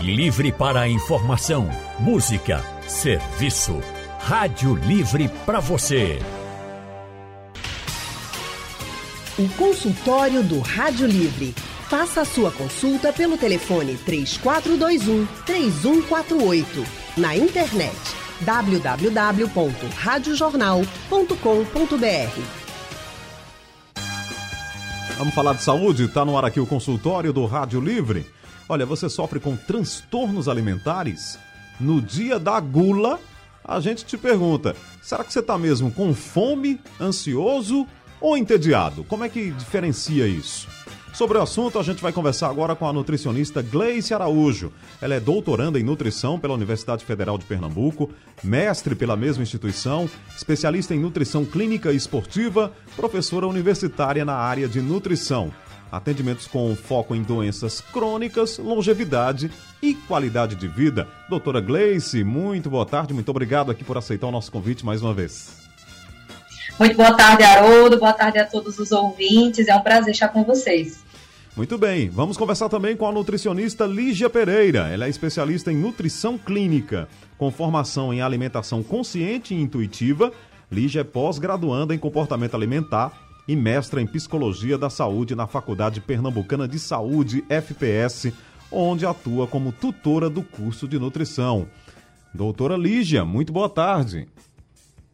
Livre para informação, música, serviço. Rádio Livre para você. O consultório do Rádio Livre. Faça a sua consulta pelo telefone 3421 3148. Na internet www.radiojornal.com.br. Vamos falar de saúde? Está no ar aqui o consultório do Rádio Livre. Olha, você sofre com transtornos alimentares? No dia da gula, a gente te pergunta: será que você está mesmo com fome, ansioso ou entediado? Como é que diferencia isso? Sobre o assunto, a gente vai conversar agora com a nutricionista Gleice Araújo. Ela é doutoranda em nutrição pela Universidade Federal de Pernambuco, mestre pela mesma instituição, especialista em nutrição clínica e esportiva, professora universitária na área de nutrição atendimentos com foco em doenças crônicas, longevidade e qualidade de vida. Doutora Gleice, muito boa tarde, muito obrigado aqui por aceitar o nosso convite mais uma vez. Muito boa tarde, Haroldo, boa tarde a todos os ouvintes, é um prazer estar com vocês. Muito bem, vamos conversar também com a nutricionista Lígia Pereira. Ela é especialista em nutrição clínica, com formação em alimentação consciente e intuitiva. Lígia é pós-graduanda em comportamento alimentar e mestra em Psicologia da Saúde na Faculdade Pernambucana de Saúde, FPS, onde atua como tutora do curso de nutrição. Doutora Lígia, muito boa tarde.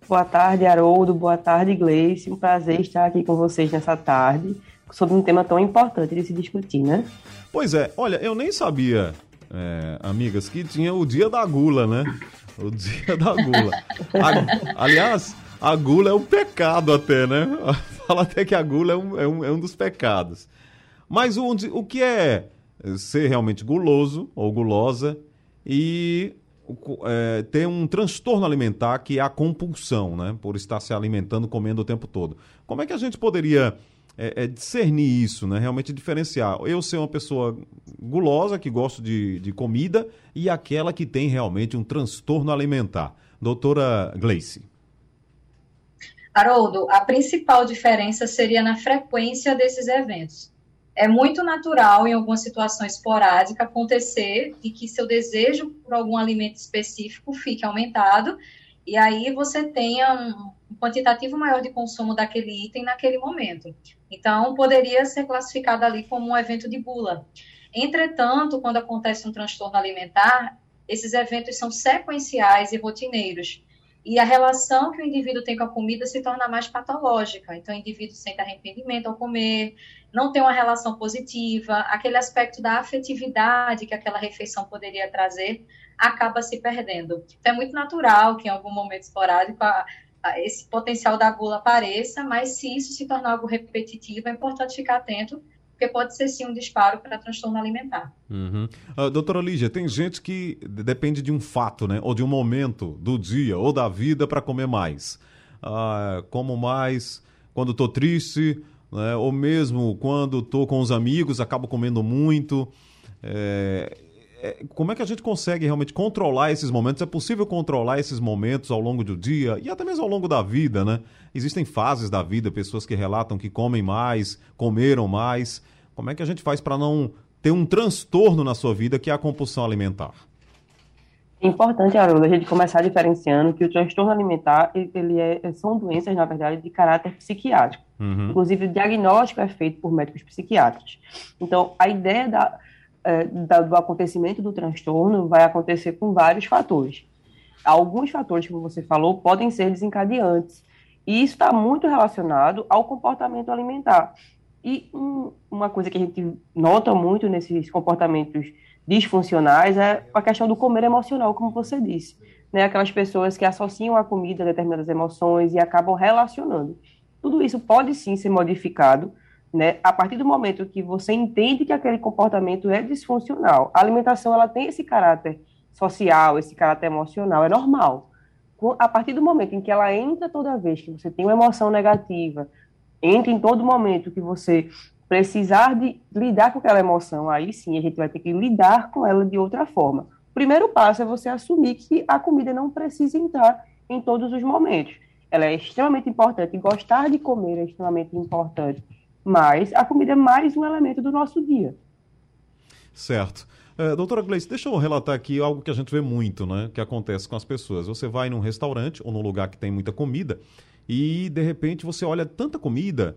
Boa tarde, Haroldo. Boa tarde, Gleice. Um prazer estar aqui com vocês nessa tarde sobre um tema tão importante de se discutir, né? Pois é. Olha, eu nem sabia, é, amigas, que tinha o dia da gula, né? O dia da gula. A, aliás, a gula é um pecado até, né? Fala até que a gula é um, é um, é um dos pecados. Mas o, o que é ser realmente guloso ou gulosa e é, ter um transtorno alimentar que é a compulsão, né? Por estar se alimentando, comendo o tempo todo. Como é que a gente poderia é, é, discernir isso, né? Realmente diferenciar. Eu ser uma pessoa gulosa, que gosto de, de comida, e aquela que tem realmente um transtorno alimentar. Doutora Gleice. Haroldo, a principal diferença seria na frequência desses eventos. É muito natural, em alguma situação esporádica, acontecer de que seu desejo por algum alimento específico fique aumentado e aí você tenha um quantitativo maior de consumo daquele item naquele momento. Então, poderia ser classificado ali como um evento de bula. Entretanto, quando acontece um transtorno alimentar, esses eventos são sequenciais e rotineiros e a relação que o indivíduo tem com a comida se torna mais patológica. Então, o indivíduo sente arrependimento ao comer, não tem uma relação positiva, aquele aspecto da afetividade que aquela refeição poderia trazer acaba se perdendo. Então, é muito natural que em algum momento esporádico a, a, esse potencial da gula apareça, mas se isso se tornar algo repetitivo, é importante ficar atento porque pode ser sim um disparo para transtorno alimentar. Uhum. Uh, doutora Lígia, tem gente que depende de um fato, né? Ou de um momento do dia ou da vida para comer mais. Uh, como mais quando estou triste, né? ou mesmo quando estou com os amigos, acabo comendo muito. É, é, como é que a gente consegue realmente controlar esses momentos? É possível controlar esses momentos ao longo do dia e até mesmo ao longo da vida, né? Existem fases da vida, pessoas que relatam que comem mais, comeram mais. Como é que a gente faz para não ter um transtorno na sua vida que é a compulsão alimentar? É importante, Haroldo, a gente começar diferenciando que o transtorno alimentar ele é, são doenças, na verdade, de caráter psiquiátrico. Uhum. Inclusive, o diagnóstico é feito por médicos psiquiatras. Então, a ideia da, é, do acontecimento do transtorno vai acontecer com vários fatores. Alguns fatores, como você falou, podem ser desencadeantes. E isso está muito relacionado ao comportamento alimentar. E um, uma coisa que a gente nota muito nesses comportamentos disfuncionais é a questão do comer emocional, como você disse. Né? Aquelas pessoas que associam a comida a determinadas emoções e acabam relacionando. Tudo isso pode sim ser modificado né? A partir do momento que você entende que aquele comportamento é disfuncional, a alimentação ela tem esse caráter social, esse caráter emocional, é normal. A partir do momento em que ela entra toda vez que você tem uma emoção negativa, entra em todo momento que você precisar de lidar com aquela emoção, aí sim a gente vai ter que lidar com ela de outra forma. O primeiro passo é você assumir que a comida não precisa entrar em todos os momentos. Ela é extremamente importante, gostar de comer é extremamente importante mas a comida é mais um elemento do nosso dia. Certo. É, doutora Gleice, deixa eu relatar aqui algo que a gente vê muito, né? Que acontece com as pessoas. Você vai num restaurante ou num lugar que tem muita comida e, de repente, você olha tanta comida,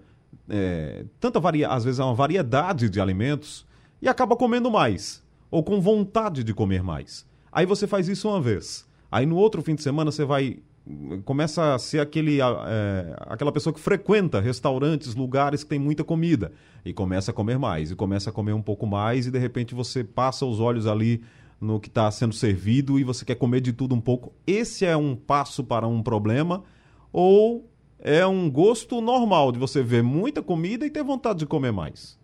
é, tanta varia... às vezes é uma variedade de alimentos e acaba comendo mais ou com vontade de comer mais. Aí você faz isso uma vez. Aí no outro fim de semana você vai começa a ser aquele, é, aquela pessoa que frequenta restaurantes, lugares que tem muita comida e começa a comer mais, e começa a comer um pouco mais, e de repente você passa os olhos ali no que está sendo servido e você quer comer de tudo um pouco. Esse é um passo para um problema ou é um gosto normal de você ver muita comida e ter vontade de comer mais?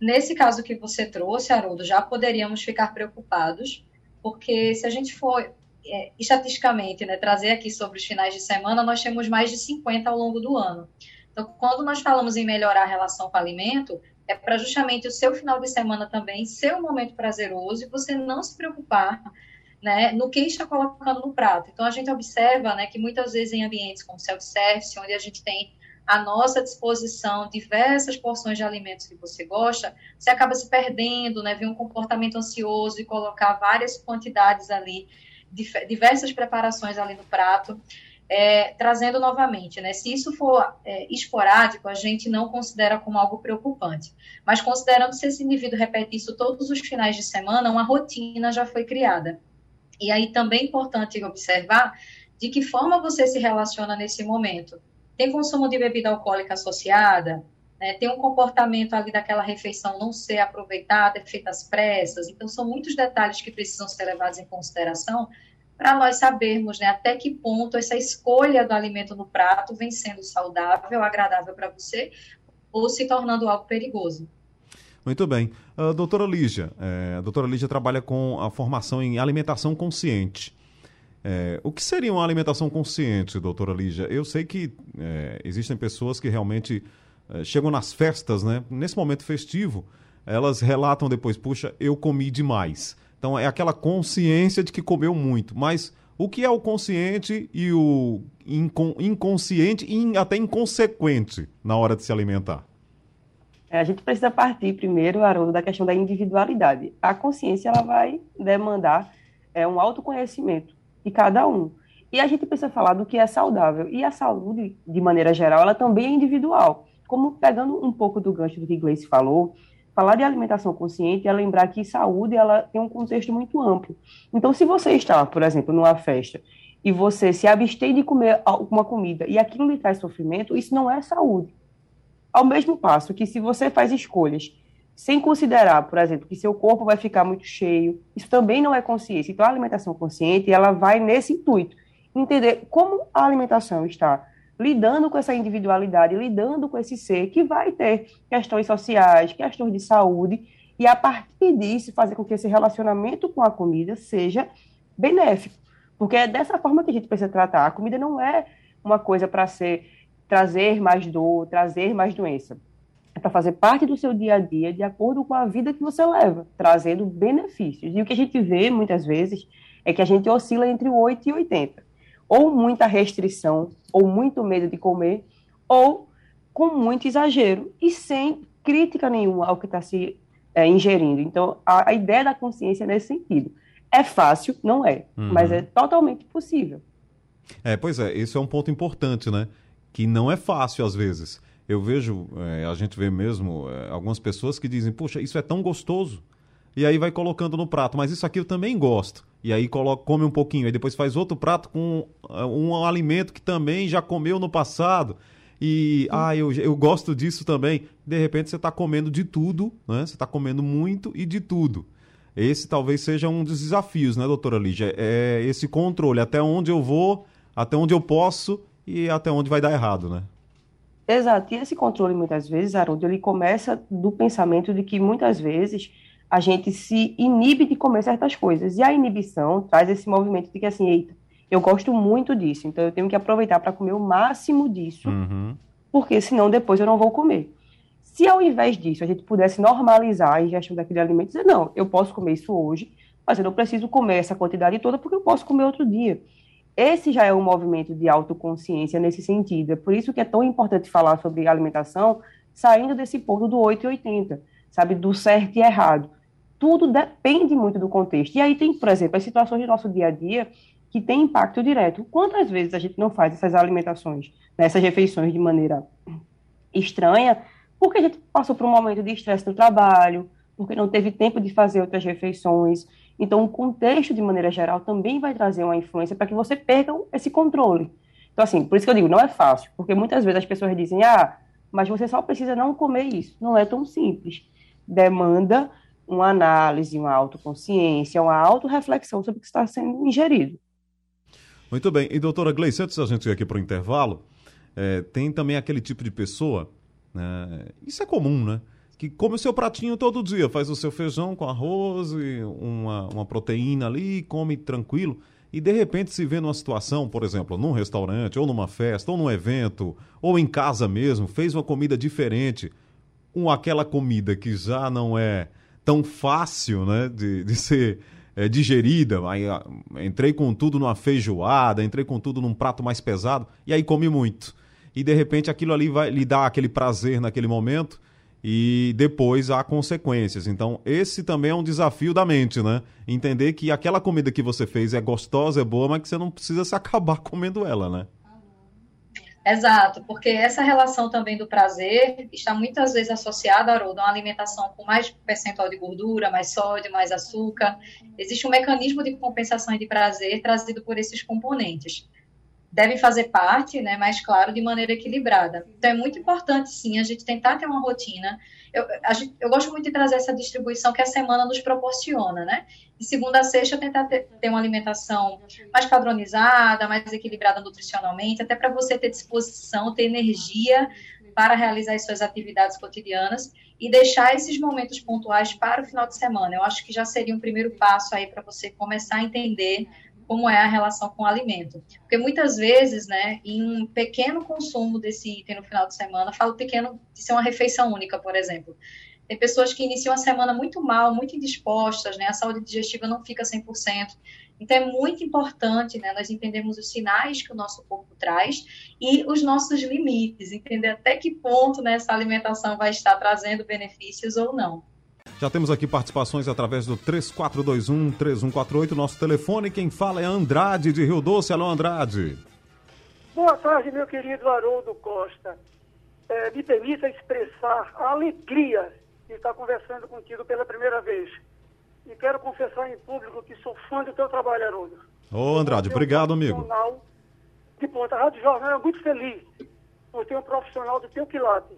Nesse caso que você trouxe, Haroldo, já poderíamos ficar preocupados, porque se a gente for é, estatisticamente, né, trazer aqui sobre os finais de semana, nós temos mais de 50 ao longo do ano. Então, quando nós falamos em melhorar a relação com o alimento, é para justamente o seu final de semana também ser um momento prazeroso e você não se preocupar né, no que está colocando no prato. Então, a gente observa né, que muitas vezes em ambientes como self-service, onde a gente tem à nossa disposição diversas porções de alimentos que você gosta, você acaba se perdendo, né, ver um comportamento ansioso e colocar várias quantidades ali diversas preparações ali no prato, é, trazendo novamente, né? Se isso for é, esporádico, a gente não considera como algo preocupante. Mas considerando se esse indivíduo repete isso todos os finais de semana, uma rotina já foi criada. E aí também é importante observar de que forma você se relaciona nesse momento. Tem consumo de bebida alcoólica associada? Né? Tem um comportamento ali daquela refeição não ser aproveitada, é feita às pressas. Então, são muitos detalhes que precisam ser levados em consideração para nós sabermos né, até que ponto essa escolha do alimento no prato vem sendo saudável, agradável para você, ou se tornando algo perigoso. Muito bem. Uh, doutora Lígia, é, a doutora Lígia trabalha com a formação em alimentação consciente. É, o que seria uma alimentação consciente, doutora Lígia? Eu sei que é, existem pessoas que realmente chegam nas festas, né? Nesse momento festivo, elas relatam depois, puxa, eu comi demais. Então é aquela consciência de que comeu muito. Mas o que é o consciente e o incon inconsciente e até inconsequente na hora de se alimentar? É, a gente precisa partir primeiro, Haroldo, da questão da individualidade. A consciência ela vai demandar é, um autoconhecimento de cada um. E a gente precisa falar do que é saudável. E a saúde, de maneira geral, ela também é individual como pegando um pouco do gancho do que Gleice falou, falar de alimentação consciente é lembrar que saúde ela tem um contexto muito amplo. Então, se você está, por exemplo, numa festa e você se abstém de comer alguma comida e aquilo lhe traz sofrimento, isso não é saúde. Ao mesmo passo que se você faz escolhas sem considerar, por exemplo, que seu corpo vai ficar muito cheio, isso também não é consciência. Então, a alimentação consciente, ela vai nesse intuito, entender como a alimentação está lidando com essa individualidade, lidando com esse ser que vai ter questões sociais, questões de saúde, e a partir disso fazer com que esse relacionamento com a comida seja benéfico. Porque é dessa forma que a gente precisa tratar. A comida não é uma coisa para ser trazer mais dor, trazer mais doença. É para fazer parte do seu dia a dia de acordo com a vida que você leva, trazendo benefícios. E o que a gente vê muitas vezes é que a gente oscila entre o 8 e 80 ou muita restrição, ou muito medo de comer, ou com muito exagero e sem crítica nenhuma ao que está se é, ingerindo. Então, a, a, ideia da consciência é nesse sentido. É fácil? Não é, uhum. mas é totalmente possível. É, pois é, esse é um ponto importante, né? Que não é fácil às vezes. Eu vejo, é, a gente vê mesmo é, algumas pessoas que dizem, puxa, isso é tão gostoso. E aí vai colocando no prato, mas isso aqui eu também gosto. E aí coloca, come um pouquinho, aí depois faz outro prato com uh, um alimento que também já comeu no passado. E, ah, eu, eu gosto disso também. De repente você está comendo de tudo, né? Você está comendo muito e de tudo. Esse talvez seja um dos desafios, né, doutora Lígia? É esse controle, até onde eu vou, até onde eu posso e até onde vai dar errado, né? Exato. E esse controle, muitas vezes, Haroldo, ele começa do pensamento de que, muitas vezes, a gente se inibe de comer certas coisas. E a inibição traz esse movimento de que, assim, eita, eu gosto muito disso, então eu tenho que aproveitar para comer o máximo disso, uhum. porque senão depois eu não vou comer. Se ao invés disso a gente pudesse normalizar a ingestão daquele alimento, dizer, não, eu posso comer isso hoje, mas eu não preciso comer essa quantidade toda porque eu posso comer outro dia. Esse já é um movimento de autoconsciência nesse sentido. É por isso que é tão importante falar sobre alimentação saindo desse ponto do 8 e 80, sabe, do certo e errado tudo depende muito do contexto. E aí tem, por exemplo, as situações do nosso dia a dia que têm impacto direto. Quantas vezes a gente não faz essas alimentações, né, essas refeições de maneira estranha, porque a gente passou por um momento de estresse no trabalho, porque não teve tempo de fazer outras refeições. Então, o contexto, de maneira geral, também vai trazer uma influência para que você perca esse controle. Então, assim, por isso que eu digo, não é fácil, porque muitas vezes as pessoas dizem, ah, mas você só precisa não comer isso. Não é tão simples. Demanda uma análise, uma autoconsciência, uma autorreflexão sobre o que está sendo ingerido. Muito bem. E, doutora Gleice, antes da gente ir aqui para o intervalo, é, tem também aquele tipo de pessoa, né, isso é comum, né? Que come o seu pratinho todo dia, faz o seu feijão com arroz e uma, uma proteína ali, come tranquilo e de repente se vê numa situação, por exemplo, num restaurante, ou numa festa, ou num evento, ou em casa mesmo, fez uma comida diferente, com aquela comida que já não é tão fácil né, de, de ser é, digerida, aí, entrei com tudo numa feijoada, entrei com tudo num prato mais pesado, e aí come muito. E de repente aquilo ali vai lhe dar aquele prazer naquele momento, e depois há consequências. Então, esse também é um desafio da mente, né? Entender que aquela comida que você fez é gostosa, é boa, mas que você não precisa se acabar comendo ela, né? Exato, porque essa relação também do prazer está muitas vezes associada, Haroldo, a uma alimentação com mais percentual de gordura, mais sódio, mais açúcar. Existe um mecanismo de compensação e de prazer trazido por esses componentes devem fazer parte, né, mas claro, de maneira equilibrada. Então é muito importante, sim, a gente tentar ter uma rotina. Eu, gente, eu gosto muito de trazer essa distribuição que a semana nos proporciona, né? De segunda a sexta, tentar ter, ter uma alimentação mais padronizada, mais equilibrada nutricionalmente, até para você ter disposição, ter energia para realizar as suas atividades cotidianas e deixar esses momentos pontuais para o final de semana. Eu acho que já seria um primeiro passo aí para você começar a entender como é a relação com o alimento. Porque muitas vezes, né, em um pequeno consumo desse item no final de semana, falo pequeno de ser uma refeição única, por exemplo. Tem pessoas que iniciam a semana muito mal, muito indispostas, né, a saúde digestiva não fica 100%. Então, é muito importante né, nós entendermos os sinais que o nosso corpo traz e os nossos limites, entender até que ponto né, essa alimentação vai estar trazendo benefícios ou não. Já temos aqui participações através do 3421-3148. Nosso telefone, quem fala é Andrade de Rio Doce. Alô, Andrade. Boa tarde, meu querido Haroldo Costa. É, me permita expressar a alegria de estar conversando contigo pela primeira vez. E quero confessar em público que sou fã do teu trabalho, Haroldo. Ô, Andrade, obrigado, amigo. De ponta, a Rádio Jornal é muito feliz por ter um profissional do teu quilate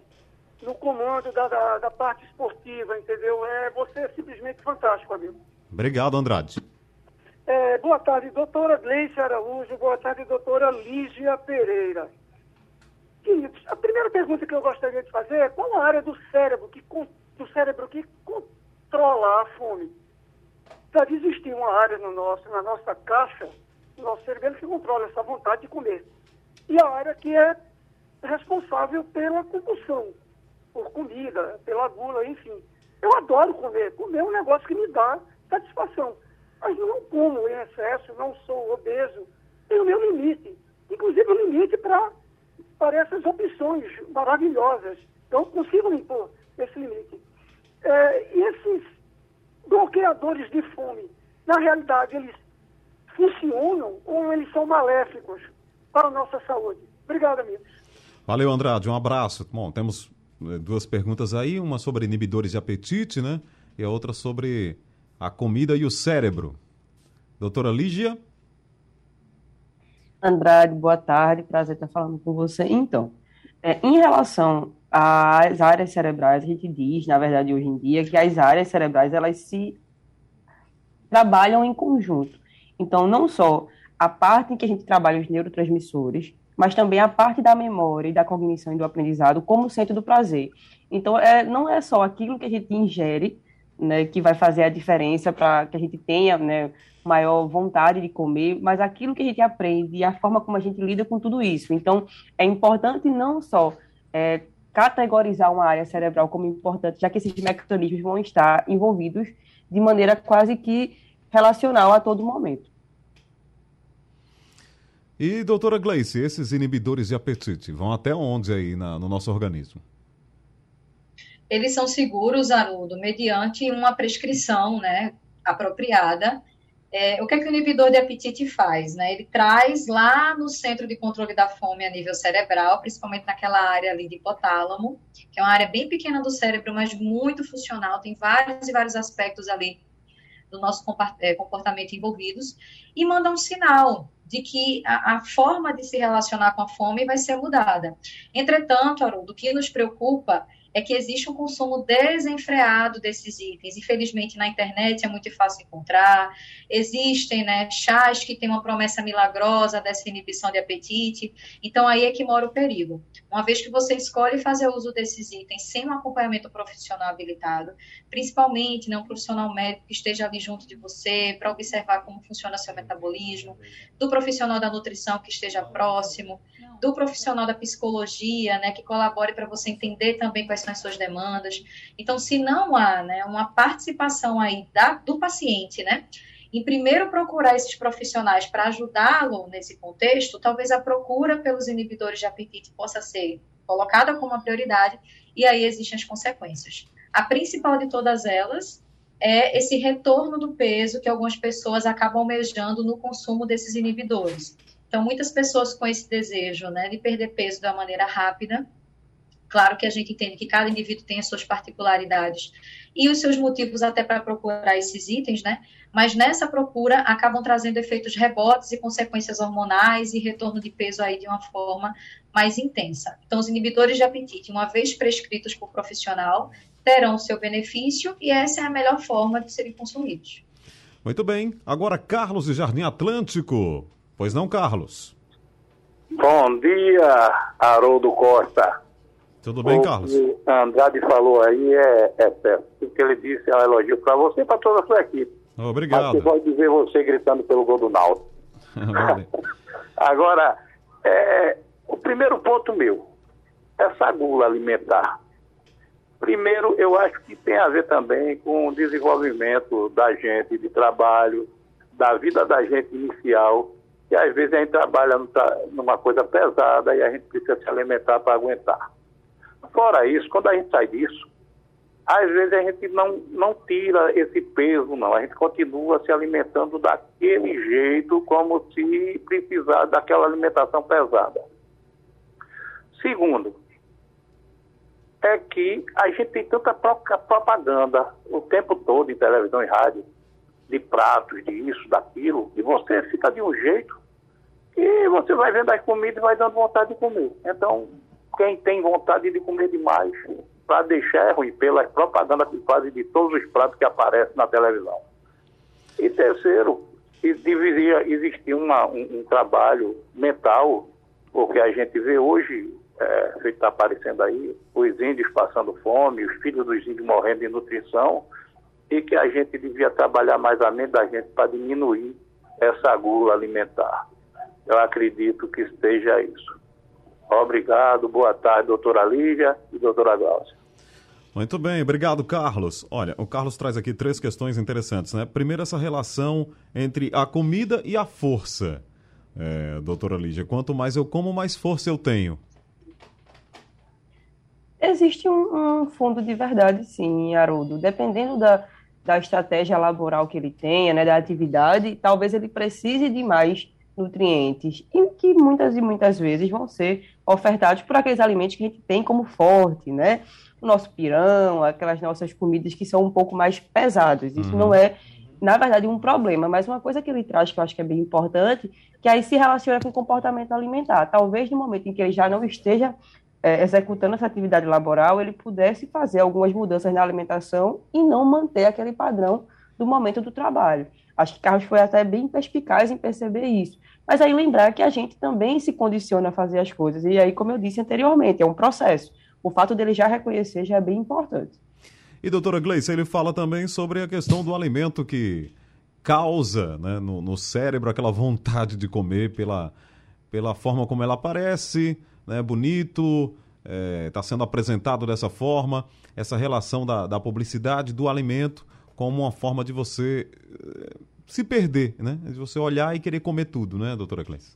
no comando da, da, da, parte esportiva, entendeu? É, você é simplesmente fantástico, amigo. Obrigado, Andrade. É, boa tarde, doutora Gleice Araújo. Boa tarde, doutora Lígia Pereira. Queridos, a primeira pergunta que eu gostaria de fazer é qual a área do cérebro que, do cérebro que controla a fome? Deve existir uma área no nosso, na nossa caixa, no nosso cérebro, que controla essa vontade de comer. E a área que é responsável pela compulsão por comida, pela gula, enfim. Eu adoro comer. Comer é um negócio que me dá satisfação. Mas não como em excesso, não sou obeso. Tenho o meu limite. Inclusive o limite para essas opções maravilhosas. Então, consigo impor esse limite. É, e esses bloqueadores de fome, na realidade, eles funcionam ou eles são maléficos para a nossa saúde? Obrigado, amigos. Valeu, Andrade. Um abraço. Bom, temos duas perguntas aí, uma sobre inibidores de apetite, né? E a outra sobre a comida e o cérebro. Doutora Lígia? Andrade, boa tarde, prazer estar falando com você. Então, é, em relação às áreas cerebrais, a gente diz, na verdade, hoje em dia, que as áreas cerebrais, elas se trabalham em conjunto. Então, não só a parte em que a gente trabalha os neurotransmissores, mas também a parte da memória e da cognição e do aprendizado como centro do prazer. Então, é, não é só aquilo que a gente ingere né, que vai fazer a diferença para que a gente tenha né, maior vontade de comer, mas aquilo que a gente aprende e a forma como a gente lida com tudo isso. Então, é importante não só é, categorizar uma área cerebral como importante, já que esses mecanismos vão estar envolvidos de maneira quase que relacional a todo momento. E, doutora Gleice, esses inibidores de apetite vão até onde aí na, no nosso organismo? eles são seguros, Haroldo, mediante uma prescrição né, apropriada. É, o que, é que o inibidor de apetite faz? Né? Ele traz lá no centro de controle da fome a nível cerebral, principalmente naquela área ali de hipotálamo, que é uma área bem pequena do cérebro, mas muito funcional, tem vários e vários aspectos ali do nosso é, comportamento envolvidos, e manda um sinal de que a, a, forma de se relacionar com a fome vai ser mudada. Entretanto, Haroldo, o que nos preocupa é que existe um consumo desenfreado desses itens. Infelizmente, na internet é muito fácil encontrar. Existem né, chás que têm uma promessa milagrosa dessa inibição de apetite. Então, aí é que mora o perigo. Uma vez que você escolhe fazer uso desses itens sem um acompanhamento profissional habilitado, principalmente né, um profissional médico que esteja ali junto de você para observar como funciona seu metabolismo, do profissional da nutrição que esteja próximo, do profissional da psicologia, né, que colabore para você entender também quais são as suas demandas. Então, se não há né, uma participação aí da, do paciente, né, em primeiro procurar esses profissionais para ajudá-lo nesse contexto, talvez a procura pelos inibidores de apetite possa ser colocada como uma prioridade e aí existem as consequências. A principal de todas elas é esse retorno do peso que algumas pessoas acabam almejando no consumo desses inibidores. Então, muitas pessoas com esse desejo né, de perder peso de uma maneira rápida, claro que a gente entende que cada indivíduo tem as suas particularidades e os seus motivos até para procurar esses itens, né? Mas nessa procura acabam trazendo efeitos rebotes e consequências hormonais e retorno de peso aí de uma forma mais intensa. Então, os inibidores de apetite, uma vez prescritos por profissional, terão o seu benefício e essa é a melhor forma de serem consumidos. Muito bem. Agora, Carlos de Jardim Atlântico. Pois não, Carlos? Bom dia, Haroldo Costa. Tudo bem, o Carlos? O Andrade falou aí é, é certo. O que ele disse é um elogio para você e para toda a sua equipe. Obrigado. Mas pode dizer você gritando pelo gol do Naldo. Agora, é, o primeiro ponto meu, essa gula alimentar. Primeiro, eu acho que tem a ver também com o desenvolvimento da gente de trabalho, da vida da gente inicial que às vezes a gente trabalha numa coisa pesada e a gente precisa se alimentar para aguentar. Fora isso, quando a gente sai disso, às vezes a gente não, não tira esse peso, não. A gente continua se alimentando daquele jeito, como se precisar daquela alimentação pesada. Segundo, é que a gente tem tanta propaganda o tempo todo em televisão e rádio, de pratos, de isso, daquilo, e você fica de um jeito e você vai vendo as comidas e vai dando vontade de comer. Então, quem tem vontade de comer demais, para deixar é ruim, pela propaganda que fazem de todos os pratos que aparecem na televisão. E terceiro, deveria existir uma, um, um, trabalho mental, porque a gente vê hoje, é, está aparecendo aí, os índios passando fome, os filhos dos índios morrendo de nutrição, e que a gente devia trabalhar mais a mente da gente para diminuir essa gula alimentar. Eu acredito que esteja isso. Obrigado, boa tarde, doutora Lígia e doutora Glaucia. Muito bem, obrigado, Carlos. Olha, o Carlos traz aqui três questões interessantes, né? Primeiro, essa relação entre a comida e a força. É, doutora Lígia, quanto mais eu como, mais força eu tenho. Existe um, um fundo de verdade, sim, Haroldo. Dependendo da, da estratégia laboral que ele tenha, né, da atividade, talvez ele precise de mais nutrientes e que muitas e muitas vezes vão ser ofertados por aqueles alimentos que a gente tem como forte, né? O nosso pirão, aquelas nossas comidas que são um pouco mais pesadas. Isso uhum. não é, na verdade, um problema, mas uma coisa que ele traz que eu acho que é bem importante, que aí se relaciona com o comportamento alimentar. Talvez no momento em que ele já não esteja é, executando essa atividade laboral, ele pudesse fazer algumas mudanças na alimentação e não manter aquele padrão do momento do trabalho. Acho que Carlos foi até bem perspicaz em perceber isso. Mas aí lembrar que a gente também se condiciona a fazer as coisas. E aí, como eu disse anteriormente, é um processo. O fato dele já reconhecer já é bem importante. E doutora Gleice, ele fala também sobre a questão do alimento que causa né, no, no, cérebro aquela vontade de comer pela, pela forma como ela aparece, né, bonito, está é, tá sendo apresentado dessa forma, essa relação da, da publicidade do alimento como uma forma de você eh, se perder, né? De você olhar e querer comer tudo, né, doutora Cleice?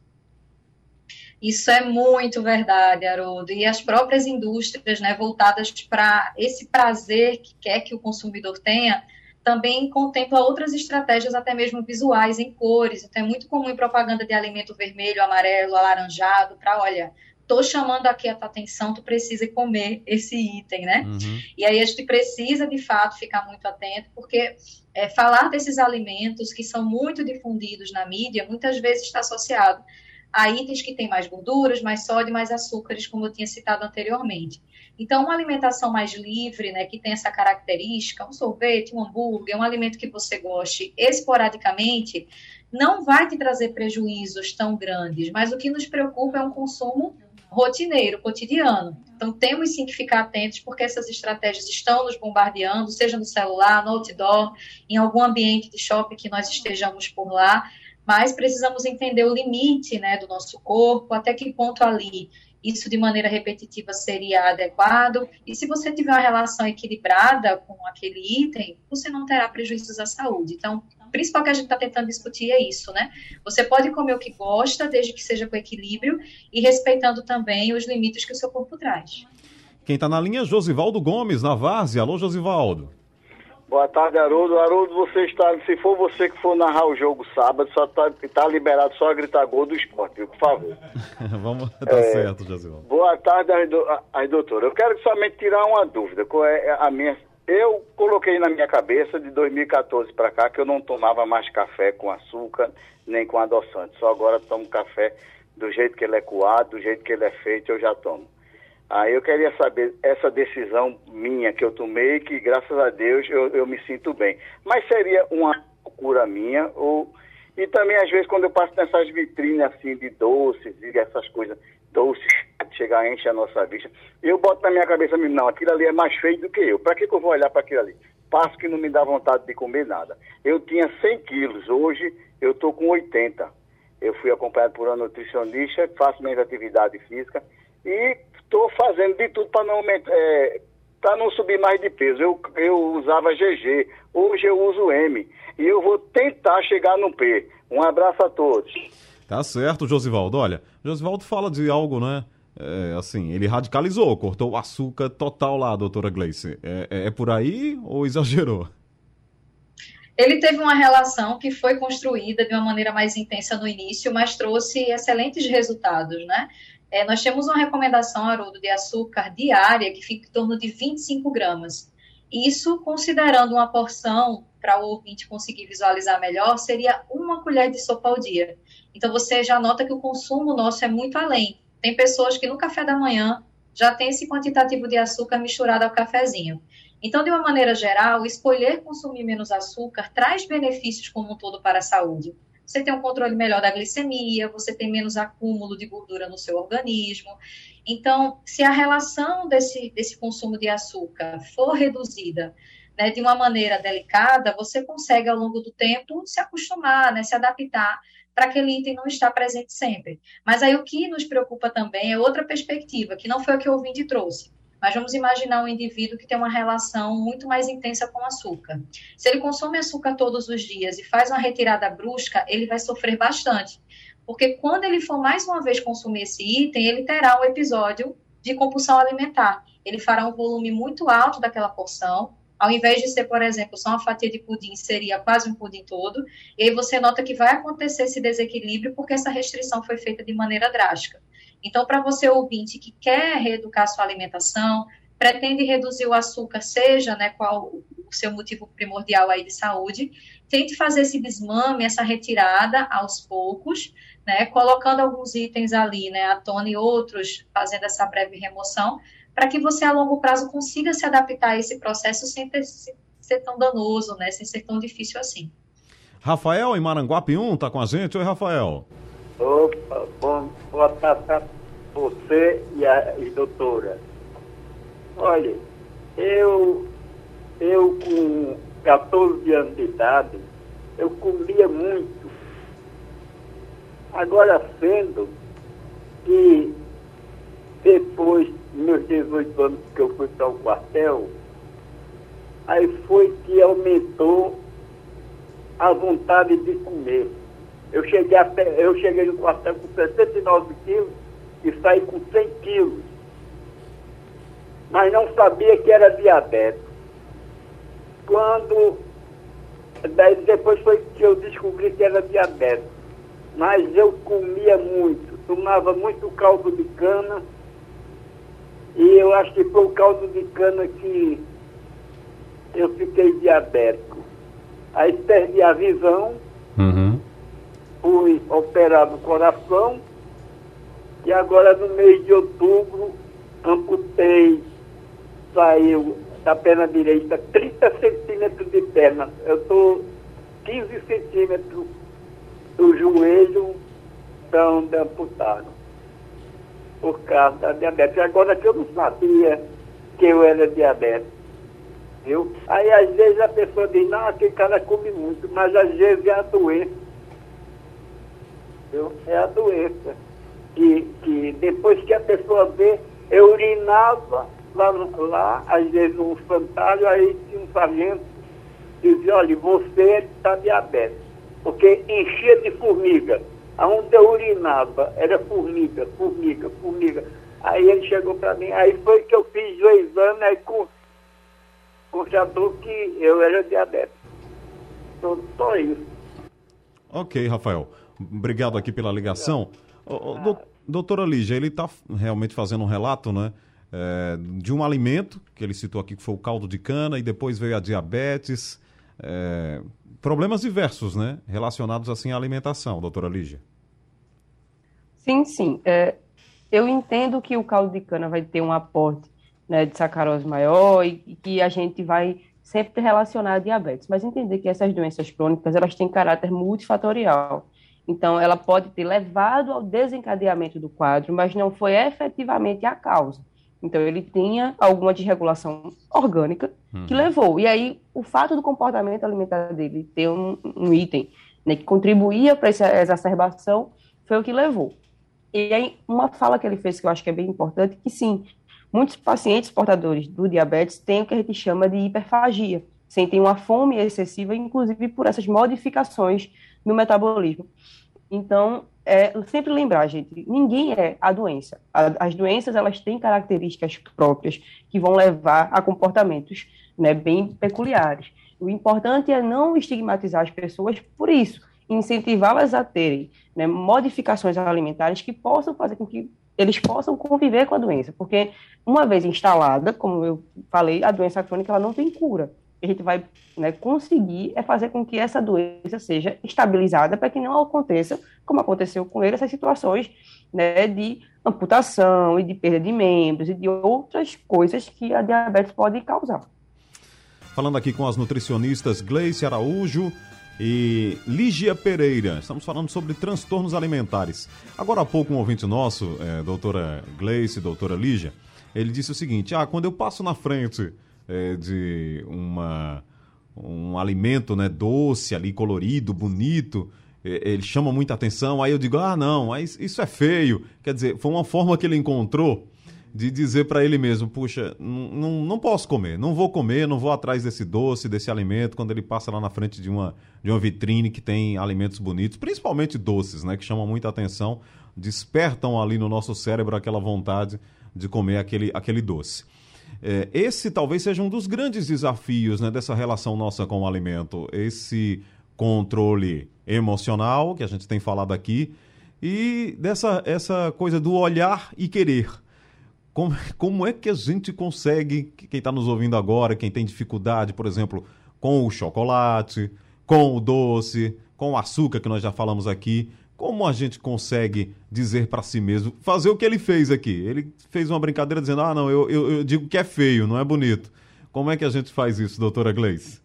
Isso é muito verdade, Haroldo. E as próprias indústrias, né, voltadas para esse prazer que quer que o consumidor tenha, também contempla outras estratégias, até mesmo visuais, em cores. Então, é muito comum em propaganda de alimento vermelho, amarelo, alaranjado, para, olha, tô chamando aqui a tua atenção, tu precisa comer esse item, né? Uhum. E aí a gente precisa, de fato, ficar muito atento, porque é, falar desses alimentos que são muito difundidos na mídia, muitas vezes está associado a itens que têm mais gorduras, mais sódio, mais açúcares, como eu tinha citado anteriormente. Então, uma alimentação mais livre, né, que tem essa característica, um sorvete, um hambúrguer, um alimento que você goste esporadicamente, não vai te trazer prejuízos tão grandes, mas o que nos preocupa é um consumo rotineiro, cotidiano. Então, temos sim que ficar atentos, porque essas estratégias estão nos bombardeando, seja no celular, no outdoor, em algum ambiente de shopping que nós estejamos por lá, mas precisamos entender o limite né, do nosso corpo, até que ponto ali isso de maneira repetitiva seria adequado, e se você tiver uma relação equilibrada com aquele item, você não terá prejuízos à saúde. Então, principal que a gente está tentando discutir é isso, né? Você pode comer o que gosta, desde que seja com equilíbrio e respeitando também os limites que o seu corpo traz. Quem está na linha é Josivaldo Gomes, na Várzea. Alô, Josivaldo. Boa tarde, Haroldo. Haroldo, você está, se for você que for narrar o jogo sábado, só está tá liberado só a gritar gol do esporte, viu? por favor. Vamos, tá é, certo, Josivaldo. Boa tarde, aí, doutor. Eu quero somente tirar uma dúvida. Qual é a minha eu coloquei na minha cabeça de 2014 para cá que eu não tomava mais café com açúcar nem com adoçante. Só agora tomo café do jeito que ele é coado, do jeito que ele é feito, eu já tomo. Aí eu queria saber essa decisão minha que eu tomei, que graças a Deus eu, eu me sinto bem. Mas seria uma loucura minha, ou e também às vezes quando eu passo nessas vitrines assim de doces e essas coisas, doces chegar enche a nossa vista. Eu boto na minha cabeça, não, aquilo ali é mais feio do que eu. Para que, que eu vou olhar para aquilo ali? Passo que não me dá vontade de comer nada. Eu tinha 100 quilos, hoje eu estou com 80. Eu fui acompanhado por uma nutricionista, faço minha atividade física e estou fazendo de tudo para não é, para não subir mais de peso. Eu, eu usava GG, hoje eu uso M. E eu vou tentar chegar no P. Um abraço a todos. Tá certo, Josivaldo. Olha, Josivaldo fala de algo, né? É, assim, ele radicalizou, cortou o açúcar total lá, doutora Gleice. É, é, é, por aí ou exagerou? Ele teve uma relação que foi construída de uma maneira mais intensa no início, mas trouxe excelentes resultados, né? É, nós temos uma recomendação, Haroldo, de açúcar diária que fica em torno de 25 gramas. Isso, considerando uma porção para o ouvinte conseguir visualizar melhor, seria uma colher de sopa ao dia. Então, você já nota que o consumo nosso é muito além. Tem pessoas que no café da manhã já tem esse quantitativo de açúcar misturado ao cafezinho. Então, de uma maneira geral, escolher consumir menos açúcar traz benefícios como um todo para a saúde. Você tem um controle melhor da glicemia, você tem menos acúmulo de gordura no seu organismo. Então, se a relação desse, desse consumo de açúcar for reduzida né, de uma maneira delicada, você consegue, ao longo do tempo, se acostumar, né, se adaptar para aquele item não estar presente sempre. Mas aí o que nos preocupa também é outra perspectiva, que não foi o que o ouvinte trouxe. Mas vamos imaginar um indivíduo que tem uma relação muito mais intensa com açúcar. Se ele consome açúcar todos os dias e faz uma retirada brusca, ele vai sofrer bastante. Porque quando ele for mais uma vez consumir esse item, ele terá um episódio de compulsão alimentar. Ele fará um volume muito alto daquela porção, ao invés de ser, por exemplo, só uma fatia de pudim, seria quase um pudim todo. E aí você nota que vai acontecer esse desequilíbrio porque essa restrição foi feita de maneira drástica. Então, para você ouvinte que quer reeducar sua alimentação, pretende reduzir o açúcar, seja né, qual o seu motivo primordial aí de saúde, tente fazer esse desmame, essa retirada aos poucos, né, colocando alguns itens ali, né, à tona e outros fazendo essa breve remoção, para que você a longo prazo consiga se adaptar a esse processo sem ter, ser tão danoso, né, sem ser tão difícil assim. Rafael, em Maranguape 1, está com a gente. Oi, Rafael. Opa, bom, boa tarde para você e a e doutora. Olha, eu, eu com 14 anos de idade, eu comia muito. Agora sendo que depois meus 18 anos que eu fui para o quartel, aí foi que aumentou a vontade de comer. Eu cheguei, até, eu cheguei no quartel com 69 quilos e saí com 100 quilos. Mas não sabia que era diabetes. Quando, daí depois foi que eu descobri que era diabetes. Mas eu comia muito, tomava muito caldo de cana, e eu acho que foi o caldo de cana que eu fiquei diabético. Aí perdi a visão, Uhum. fui operado o coração e agora no mês de outubro amputei, saiu da perna direita 30 centímetros de perna. Eu estou 15 centímetros do joelho estão amputado por causa da diabetes. Agora que eu não sabia que eu era diabético. Viu? Aí às vezes a pessoa diz, não, aquele cara come muito, mas às vezes é a doença. Viu? É a doença. Que, que depois que a pessoa vê, eu urinava lá, lá às vezes num fantasma, aí tinha um sargento dizia, olha, você está diabético, porque enchia de formiga. Aonde eu urinava era formiga, formiga, formiga. Aí ele chegou para mim, aí foi que eu fiz o exame, aí com, constatou que eu era diabético. Só, só isso. Ok, Rafael. Obrigado aqui pela ligação. Ô, ô, dou- doutora Lígia, ele está realmente fazendo um relato, né? é, de um alimento, que ele citou aqui que foi o caldo de cana, e depois veio a diabetes. É, problemas diversos, né? Relacionados assim à alimentação, doutora Lígia. Sim, sim. É, eu entendo que o caldo de cana vai ter um aporte né, de sacarose maior e, e que a gente vai sempre relacionar a diabetes, mas entender que essas doenças crônicas elas têm caráter multifatorial. Então, ela pode ter levado ao desencadeamento do quadro, mas não foi efetivamente a causa. Então, ele tinha alguma desregulação orgânica que levou. E aí, o fato do comportamento alimentar dele ter um, um item né, que contribuía para essa exacerbação foi o que levou. E aí, uma fala que ele fez que eu acho que é bem importante, que sim, muitos pacientes portadores do diabetes têm o que a gente chama de hiperfagia, sentem uma fome excessiva, inclusive por essas modificações no metabolismo. Então, é sempre lembrar, gente, ninguém é a doença. As doenças, elas têm características próprias que vão levar a comportamentos né, bem peculiares. O importante é não estigmatizar as pessoas por isso, incentivá-las a terem né, modificações alimentares que possam fazer com que eles possam conviver com a doença, porque uma vez instalada, como eu falei, a doença crônica ela não tem cura. A gente vai né, conseguir é fazer com que essa doença seja estabilizada para que não aconteça, como aconteceu com ele, essas situações né, de amputação e de perda de membros e de outras coisas que a diabetes pode causar. Falando aqui com as nutricionistas Gleice Araújo e Lígia Pereira. Estamos falando sobre transtornos alimentares. Agora há pouco um ouvinte nosso, é, doutora Gleice, doutora Lígia, ele disse o seguinte, ah, quando eu passo na frente é, de uma, um alimento né, doce ali, colorido, bonito, é, ele chama muita atenção, aí eu digo, ah, não, isso é feio. Quer dizer, foi uma forma que ele encontrou de dizer para ele mesmo, puxa, não, não, não posso comer, não vou comer, não vou atrás desse doce, desse alimento, quando ele passa lá na frente de uma, de uma vitrine que tem alimentos bonitos, principalmente doces, né, que chamam muita atenção, despertam ali no nosso cérebro aquela vontade de comer aquele, aquele doce. É, esse talvez seja um dos grandes desafios né, dessa relação nossa com o alimento, esse controle emocional que a gente tem falado aqui e dessa essa coisa do olhar e querer. Como, como é que a gente consegue, quem está nos ouvindo agora, quem tem dificuldade, por exemplo, com o chocolate, com o doce, com o açúcar, que nós já falamos aqui, como a gente consegue dizer para si mesmo, fazer o que ele fez aqui? Ele fez uma brincadeira dizendo, ah, não, eu, eu, eu digo que é feio, não é bonito. Como é que a gente faz isso, doutora Gleice?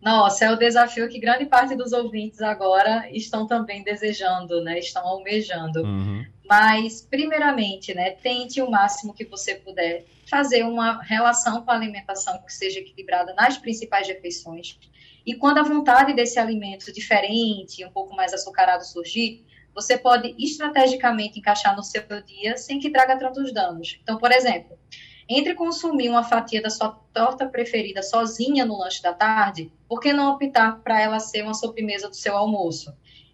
Nossa, é o desafio que grande parte dos ouvintes agora estão também desejando, né? Estão almejando. Uhum. Mas, primeiramente, né, tente o máximo que você puder fazer uma relação com a alimentação que seja equilibrada nas principais refeições. E quando a vontade desse alimento diferente, um pouco mais açucarado surgir, você pode estrategicamente encaixar no seu dia sem que traga tantos danos. Então, por exemplo, entre consumir uma fatia da sua torta preferida sozinha no lanche da tarde, por que não optar para ela ser uma sobremesa do seu almoço?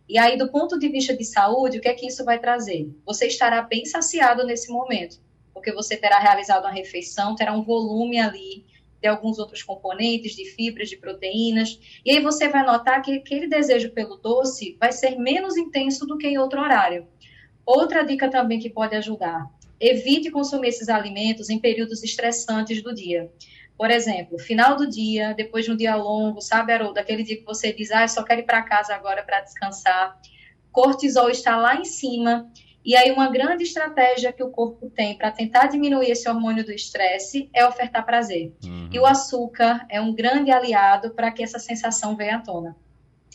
E aí, do ponto de vista de saúde, o que é que isso vai trazer? Você estará bem saciado nesse momento, porque você terá realizado uma refeição, terá um volume ali de alguns outros componentes, de fibras, de proteínas, e aí você vai notar que aquele desejo pelo doce vai ser menos intenso do que em outro horário. Outra dica também que pode ajudar: evite consumir esses alimentos em períodos estressantes do dia. Por exemplo, final do dia, depois de um dia longo, sabe, Haroldo, aquele dia que você diz, ah, só quero ir para casa agora para descansar. Cortisol está lá em cima. E aí, uma grande estratégia que o corpo tem para tentar diminuir esse hormônio do estresse é ofertar prazer. Uhum. E o açúcar é um grande aliado para que essa sensação venha à tona.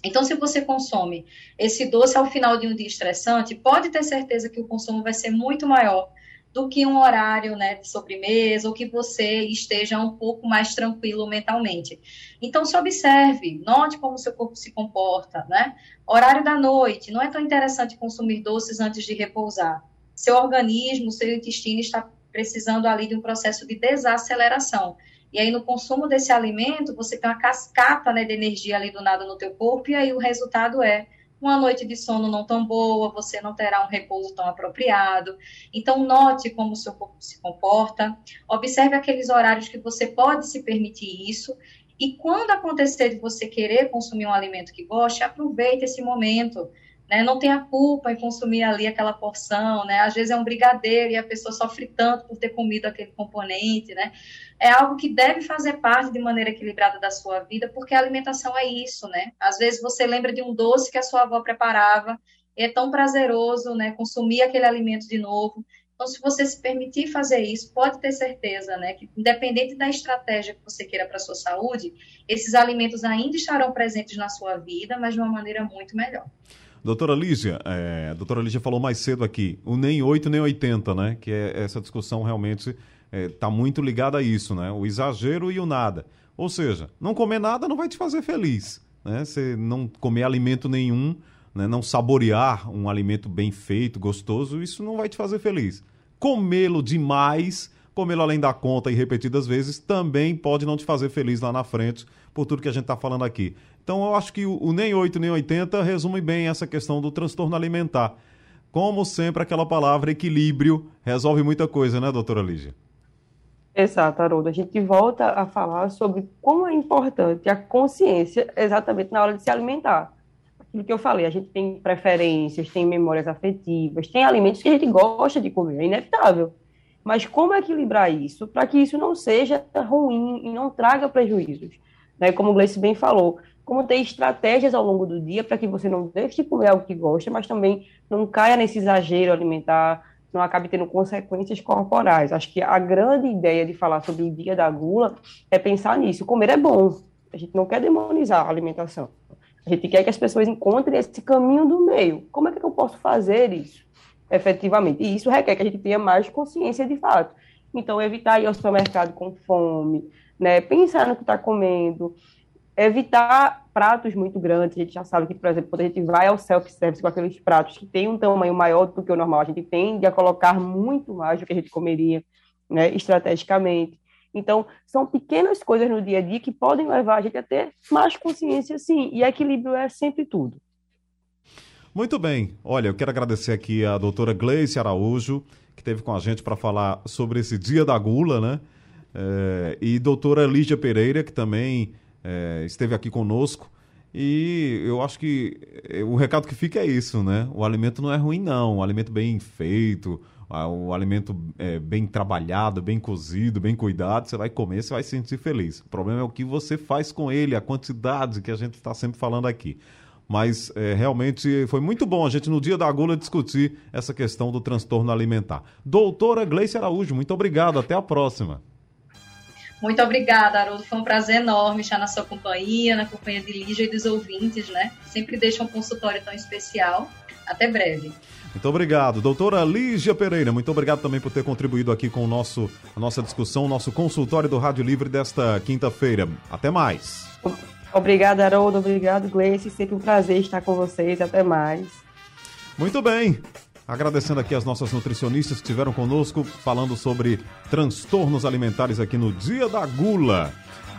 Então, se você consome esse doce ao final de um dia estressante, pode ter certeza que o consumo vai ser muito maior do que um horário né, de sobremesa ou que você esteja um pouco mais tranquilo mentalmente. Então, se observe, note como seu corpo se comporta, né? Horário da noite, não é tão interessante consumir doces antes de repousar. Seu organismo, seu intestino está precisando ali de um processo de desaceleração. E aí, no consumo desse alimento, você tem uma cascata né, de energia ali do nada no teu corpo, e aí o resultado é uma noite de sono não tão boa, você não terá um repouso tão apropriado. Então, note como o seu corpo se comporta, observe aqueles horários que você pode se permitir isso. E quando acontecer de você querer consumir um alimento que goste, aproveite esse momento. Né? Não tenha culpa em consumir ali aquela porção, né? Às vezes é um brigadeiro e a pessoa sofre tanto por ter comido aquele componente, né? É algo que deve fazer parte de maneira equilibrada da sua vida, porque a alimentação é isso, né? Às vezes você lembra de um doce que a sua avó preparava, e é tão prazeroso, né? Consumir aquele alimento de novo. Então, se você se permitir fazer isso, pode ter certeza, né, que independente da estratégia que você queira para a sua saúde, esses alimentos ainda estarão presentes na sua vida, mas de uma maneira muito melhor. Doutora Lígia, é, a doutora Lígia falou mais cedo aqui, o nem 8 nem 80, né? Que é essa discussão realmente está é, tá muito ligada a isso, né? O exagero e o nada. Ou seja, não comer nada não vai te fazer feliz, né? Você não comer alimento nenhum, né? não saborear um alimento bem feito, gostoso, isso não vai te fazer feliz. Comê-lo demais, comê-lo além da conta e repetidas vezes, também pode não te fazer feliz lá na frente, por tudo que a gente está falando aqui. Então eu acho que o, nem 8 nem 80 resume bem essa questão do transtorno alimentar. Como sempre, aquela palavra equilíbrio resolve muita coisa, né, doutora Lígia? Exato, Haroldo. A gente volta a falar sobre como é importante a consciência exatamente na hora de se alimentar. Aquilo que eu falei, a gente tem preferências, tem memórias afetivas, tem alimentos que a gente gosta de comer, é inevitável. Mas como equilibrar isso para que isso não seja ruim e não traga prejuízos? Né? Como o Gleice bem falou, como ter estratégias ao longo do dia para que você não deixe de comer algo que gosta, mas também não caia nesse exagero alimentar, não acabe tendo consequências corporais. Acho que a grande ideia de falar sobre o dia da gula é pensar nisso. Comer é bom, a gente não quer demonizar a alimentação. A gente quer que as pessoas encontrem esse caminho do meio. Como é que eu posso fazer isso efetivamente? E isso requer que a gente tenha mais consciência de fato. Então, evitar ir ao supermercado com fome, né? pensar no que está comendo, evitar pratos muito grandes. A gente já sabe que, por exemplo, quando a gente vai ao self-service com aqueles pratos que têm um tamanho maior do que o normal, a gente tende a colocar muito mais do que a gente comeria, né, estrategicamente. Então, são pequenas coisas no dia a dia que podem levar a gente a ter mais consciência, sim. E equilíbrio é sempre tudo. Muito bem. Olha, eu quero agradecer aqui a doutora Gleice Araújo, que esteve com a gente para falar sobre esse Dia da Gula, né? É, e doutora Lígia Pereira, que também é, esteve aqui conosco. E eu acho que é, o recado que fica é isso, né? O alimento não é ruim, não. O alimento bem feito, o alimento é, bem trabalhado, bem cozido, bem cuidado, você vai comer, você vai se sentir feliz. O problema é o que você faz com ele, a quantidade que a gente está sempre falando aqui. Mas é, realmente foi muito bom a gente, no dia da gula, discutir essa questão do transtorno alimentar. Doutora Gleice Araújo, muito obrigado. Até a próxima. Muito obrigada, Haroldo. Foi um prazer enorme estar na sua companhia, na companhia de Lígia e dos ouvintes, né? Sempre deixa um consultório tão especial. Até breve. Muito obrigado. Doutora Lígia Pereira, muito obrigado também por ter contribuído aqui com o nosso, a nossa discussão, o nosso consultório do Rádio Livre desta quinta-feira. Até mais. Obrigada, Haroldo. Obrigado, Gleice. Sempre um prazer estar com vocês. Até mais. Muito bem. Agradecendo aqui as nossas nutricionistas que estiveram conosco falando sobre transtornos alimentares aqui no Dia da Gula.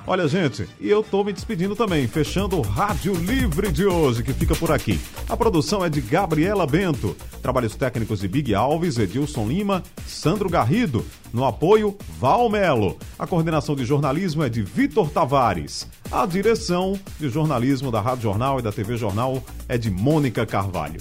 Olha, gente, e eu tô me despedindo também, fechando o Rádio Livre de hoje, que fica por aqui. A produção é de Gabriela Bento, trabalhos técnicos de Big Alves, Edilson Lima, Sandro Garrido, no apoio Val Melo. A coordenação de jornalismo é de Vitor Tavares. A direção de jornalismo da Rádio Jornal e da TV Jornal é de Mônica Carvalho.